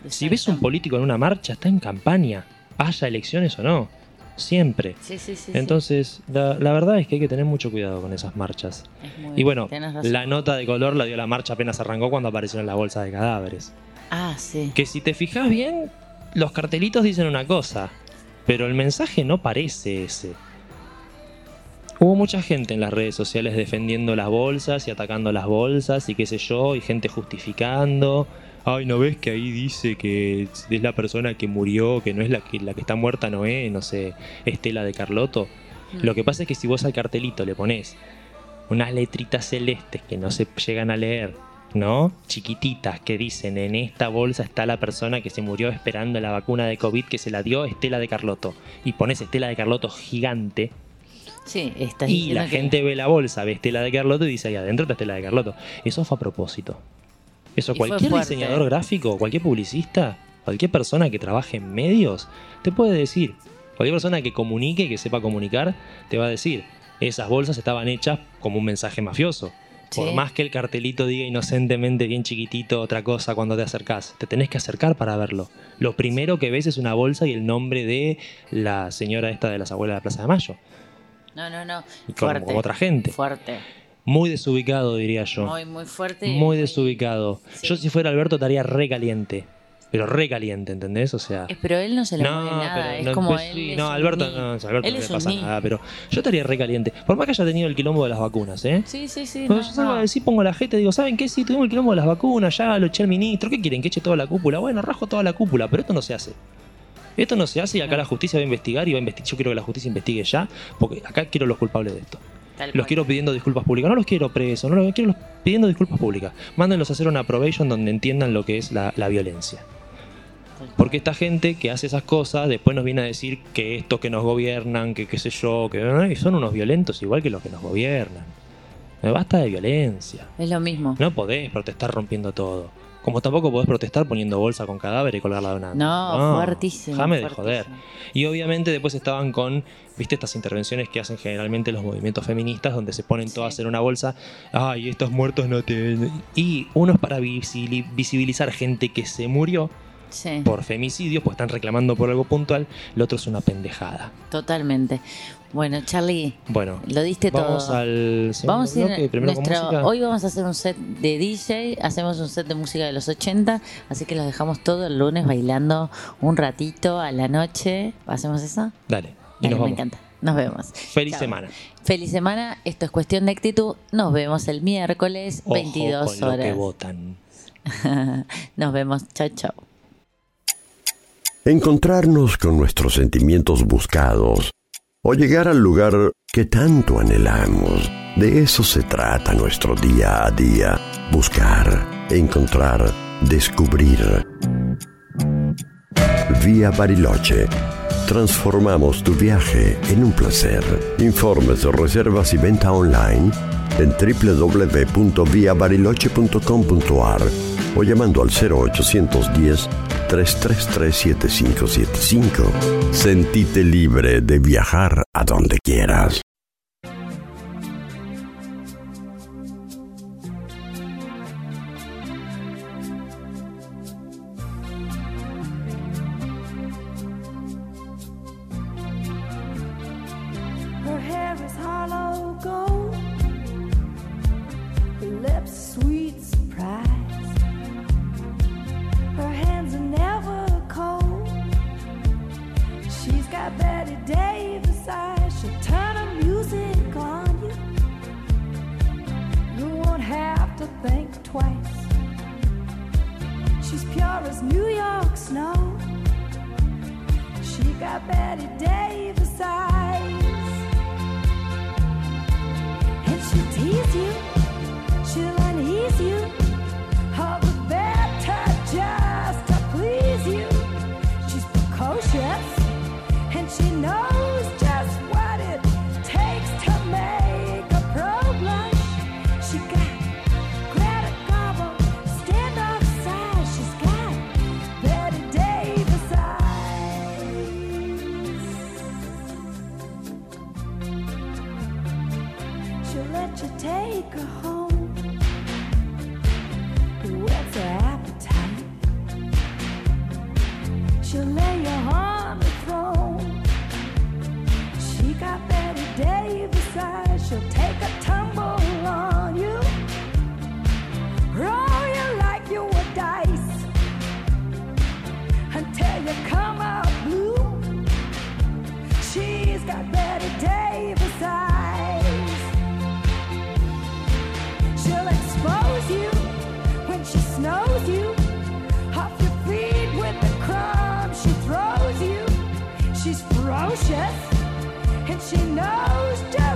Speaker 2: Si ves un político en una marcha, está en campaña. Haya elecciones o no. Siempre.
Speaker 1: Sí, sí, sí.
Speaker 2: Entonces, la, la verdad es que hay que tener mucho cuidado con esas marchas.
Speaker 1: Es muy-
Speaker 2: Y bueno, la nota de color la dio la marcha apenas arrancó cuando aparecieron las bolsas de cadáveres.
Speaker 1: Ah, sí.
Speaker 2: Que si te fijas bien, los cartelitos dicen una cosa, pero el mensaje no parece ese. Hubo mucha gente en las redes sociales defendiendo las bolsas y atacando las bolsas y qué sé yo, y gente justificando. Ay, ¿no ves que ahí dice que es la persona que murió, que no es la que, la que está muerta, no es, no sé, Estela de Carlotto?
Speaker 1: Mm.
Speaker 2: Lo que pasa es que si vos al cartelito le pones unas letritas celestes que no se llegan a leer, ¿no? Chiquititas que dicen en esta bolsa está la persona que se murió esperando la vacuna de COVID que se la dio Estela de Carlotto. Y pones Estela de Carlotto gigante,
Speaker 1: Sí, estás
Speaker 2: Y la
Speaker 1: que-
Speaker 2: gente ve la bolsa, ve Estela de Carlotto y dice, ahí adentro está Estela de Carlotto. Eso fue a propósito. Eso
Speaker 1: Y
Speaker 2: cualquier diseñador gráfico, cualquier publicista, cualquier persona que trabaje en medios, te puede decir. Cualquier persona que comunique, que sepa comunicar, te va a decir. Esas bolsas estaban hechas como un mensaje mafioso. Por más que el cartelito diga inocentemente, bien chiquitito, otra cosa cuando te acercás, te tenés que acercar para verlo. Lo primero que ves es una bolsa y el nombre de la señora esta de las abuelas de la Plaza de Mayo.
Speaker 1: No, no, no.
Speaker 2: Y como-
Speaker 1: Fuerte.
Speaker 2: otra gente.
Speaker 1: Fuerte.
Speaker 2: Muy desubicado, diría yo.
Speaker 1: Muy, muy fuerte.
Speaker 2: Muy desubicado.
Speaker 1: Sí.
Speaker 2: Yo si fuera Alberto estaría re caliente. Pero re caliente, ¿entendés? O sea...
Speaker 1: Pero él no se le mueve nada, es
Speaker 2: no,
Speaker 1: como
Speaker 2: pues
Speaker 1: él.
Speaker 2: sí, no, Alberto, no, Alberto
Speaker 1: Él
Speaker 2: no le pasa nada, pero yo estaría re caliente. Por más que haya tenido el quilombo de las vacunas, ¿eh?
Speaker 1: Sí, sí, sí.
Speaker 2: Cuando
Speaker 1: no,
Speaker 2: yo salgo
Speaker 1: no.
Speaker 2: a decir, pongo la y digo, ¿saben qué? Sí, tuvimos el quilombo de las vacunas, ya lo eché al ministro. ¿Qué quieren? ¿Que eche toda la cúpula? Bueno, rajo toda la cúpula, pero esto no se hace. Esto no se hace y acá
Speaker 1: No.
Speaker 2: la justicia va a investigar y va a investigar. Yo quiero que la justicia investigue ya, porque acá quiero los culpables de esto.
Speaker 1: Tal
Speaker 2: Los
Speaker 1: cual.
Speaker 2: quiero pidiendo disculpas públicas. No los quiero presos, no los quiero los- pidiendo disculpas públicas. Mándenlos a hacer una probation donde entiendan lo que es la, la violencia. Porque esta gente que hace esas cosas después nos viene a decir que estos que nos gobiernan, que qué sé yo, que son unos violentos igual que los que nos gobiernan. Eh, Basta de violencia.
Speaker 1: Es lo mismo.
Speaker 2: No podés protestar rompiendo todo. Como tampoco podés protestar poniendo bolsa con cadáver y colgarla de una.
Speaker 1: No, fuertísimo.
Speaker 2: Déjame de joder. Y obviamente después estaban con, viste, estas intervenciones que hacen generalmente los movimientos feministas, donde se ponen todas en una bolsa. Ay, estos muertos no tienen. Y uno es para visibilizar gente que se murió
Speaker 1: Sí,
Speaker 2: por femicidios, pues están reclamando por algo puntual. Lo otro es una pendejada.
Speaker 1: totalmente. Bueno, Charlie,
Speaker 2: Bueno,
Speaker 1: lo diste
Speaker 2: vamos
Speaker 1: todo.
Speaker 2: al
Speaker 1: Vamos a ir
Speaker 2: bloque, primero con
Speaker 1: nuestro- hoy vamos a hacer un set de DJ, hacemos un set de música de los 80, así que los dejamos todo el lunes bailando un ratito a la noche. ¿Hacemos eso?
Speaker 2: Dale, y
Speaker 1: Dale,
Speaker 2: nos
Speaker 1: me
Speaker 2: vamos.
Speaker 1: encanta. Nos vemos.
Speaker 2: Feliz
Speaker 1: Chao.
Speaker 2: semana.
Speaker 1: Feliz semana. Esto es cuestión de actitud. Nos vemos el miércoles,
Speaker 2: Ojo
Speaker 1: 22
Speaker 2: con lo que
Speaker 1: horas.
Speaker 2: votan.
Speaker 1: Nos vemos. Chao, chao.
Speaker 3: Encontrarnos con nuestros sentimientos buscados o llegar al lugar que tanto anhelamos. De eso se trata nuestro día a día. Buscar, encontrar, descubrir. Vía Bariloche. Transformamos tu viaje en un placer. Informes, reservas y venta online en www.viabariloche.com.ar o llamando al 0810 333 7575. Sentite libre de viajar a donde quieras.
Speaker 4: She knows just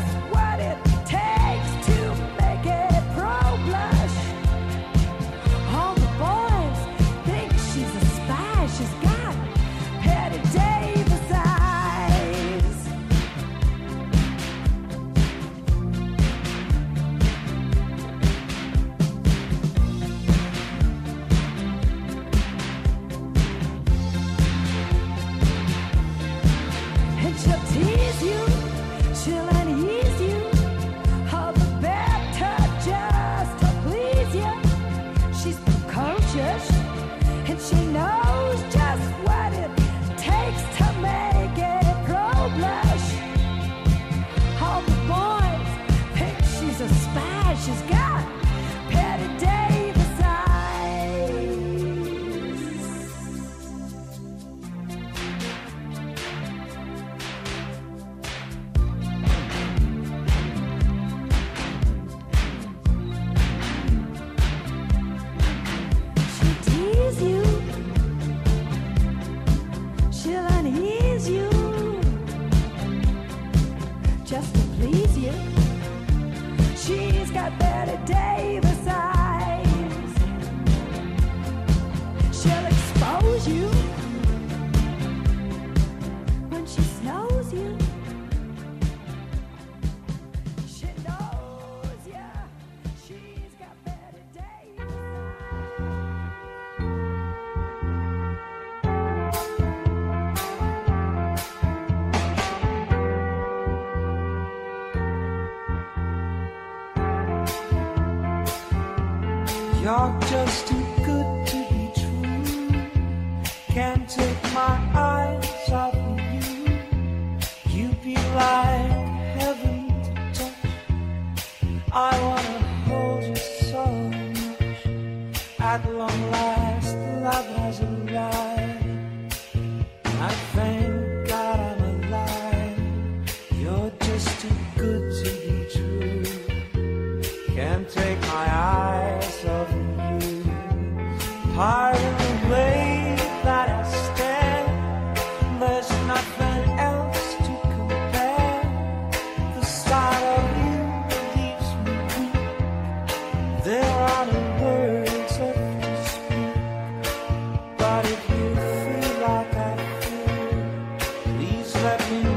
Speaker 4: let
Speaker 5: me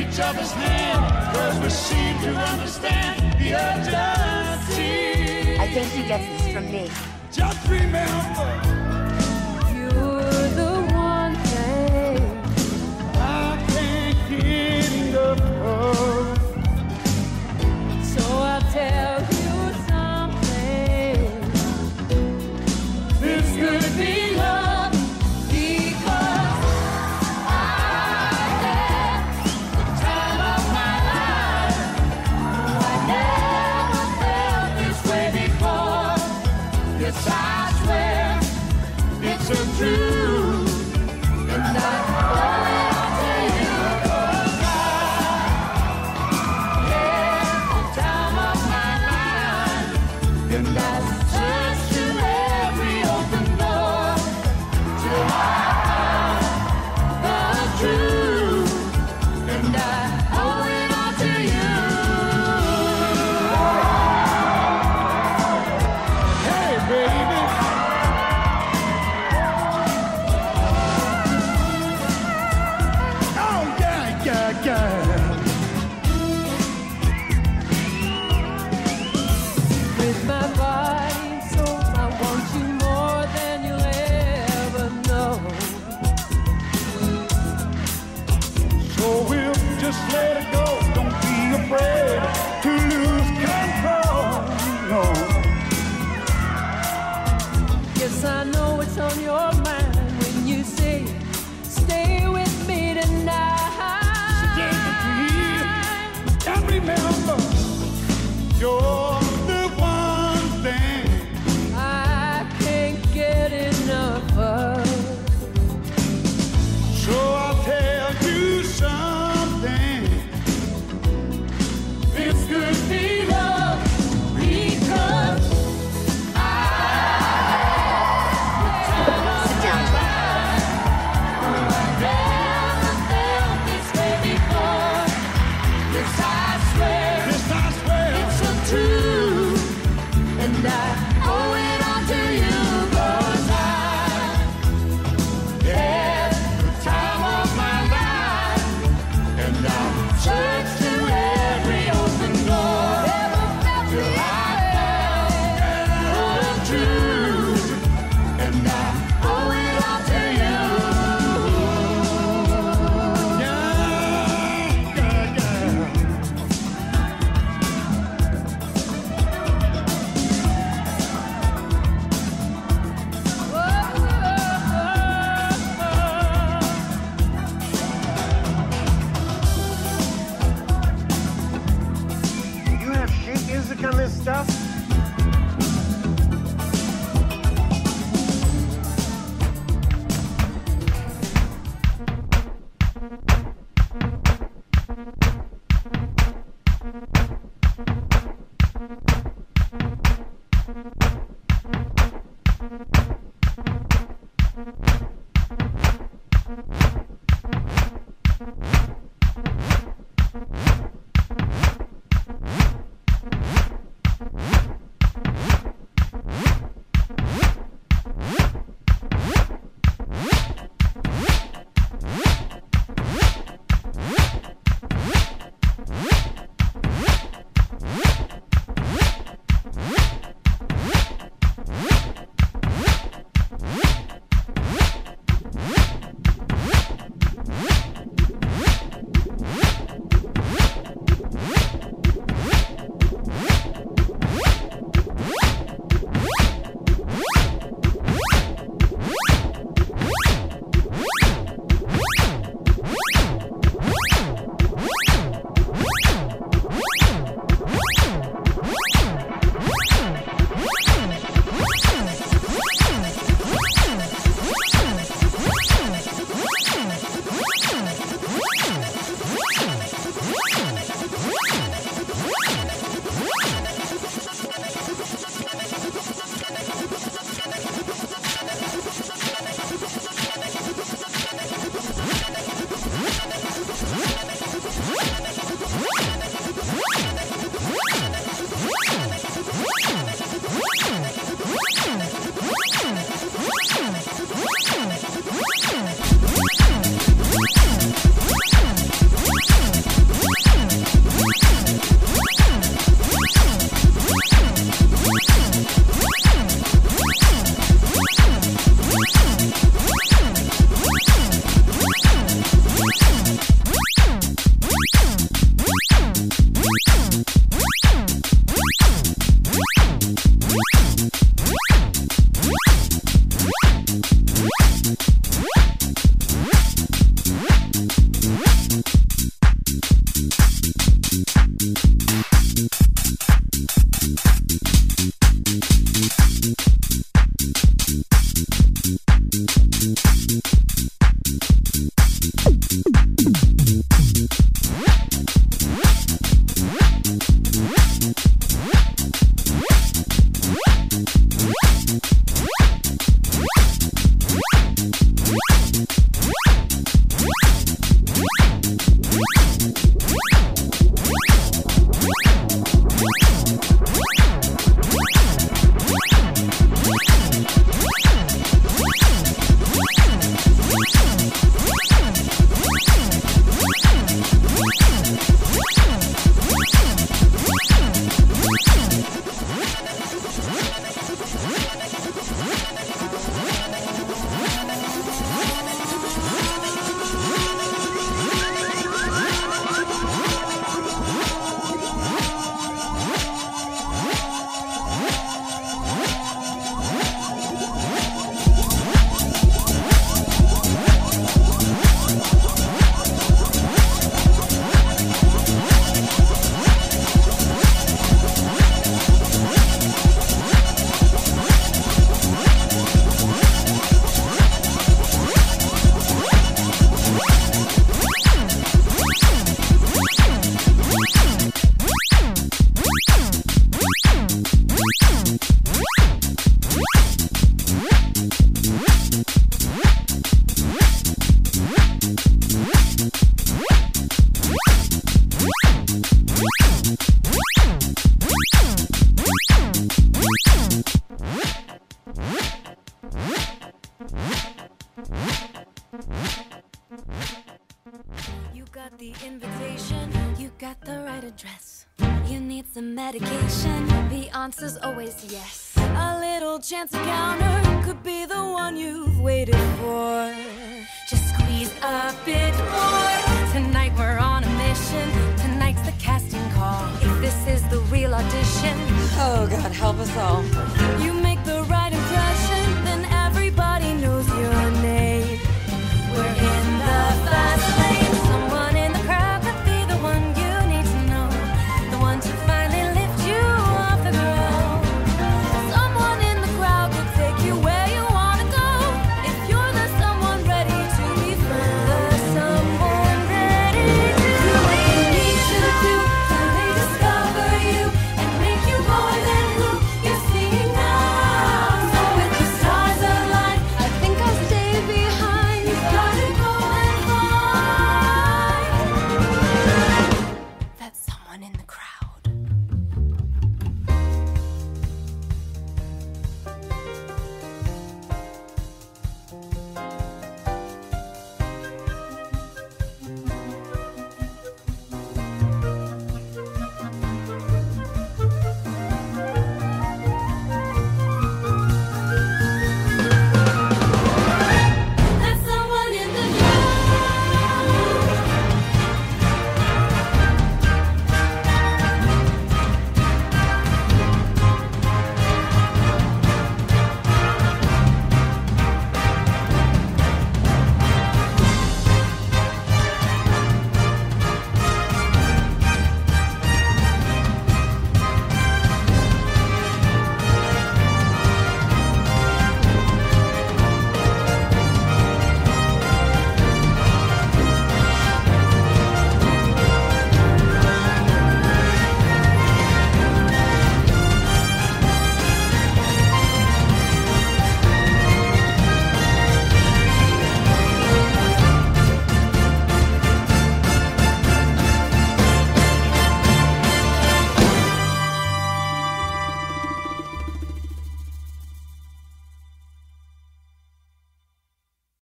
Speaker 6: each other's hand, cause we seem to understand the urgency.
Speaker 7: I think he gets this from me.
Speaker 6: Just remember.
Speaker 4: So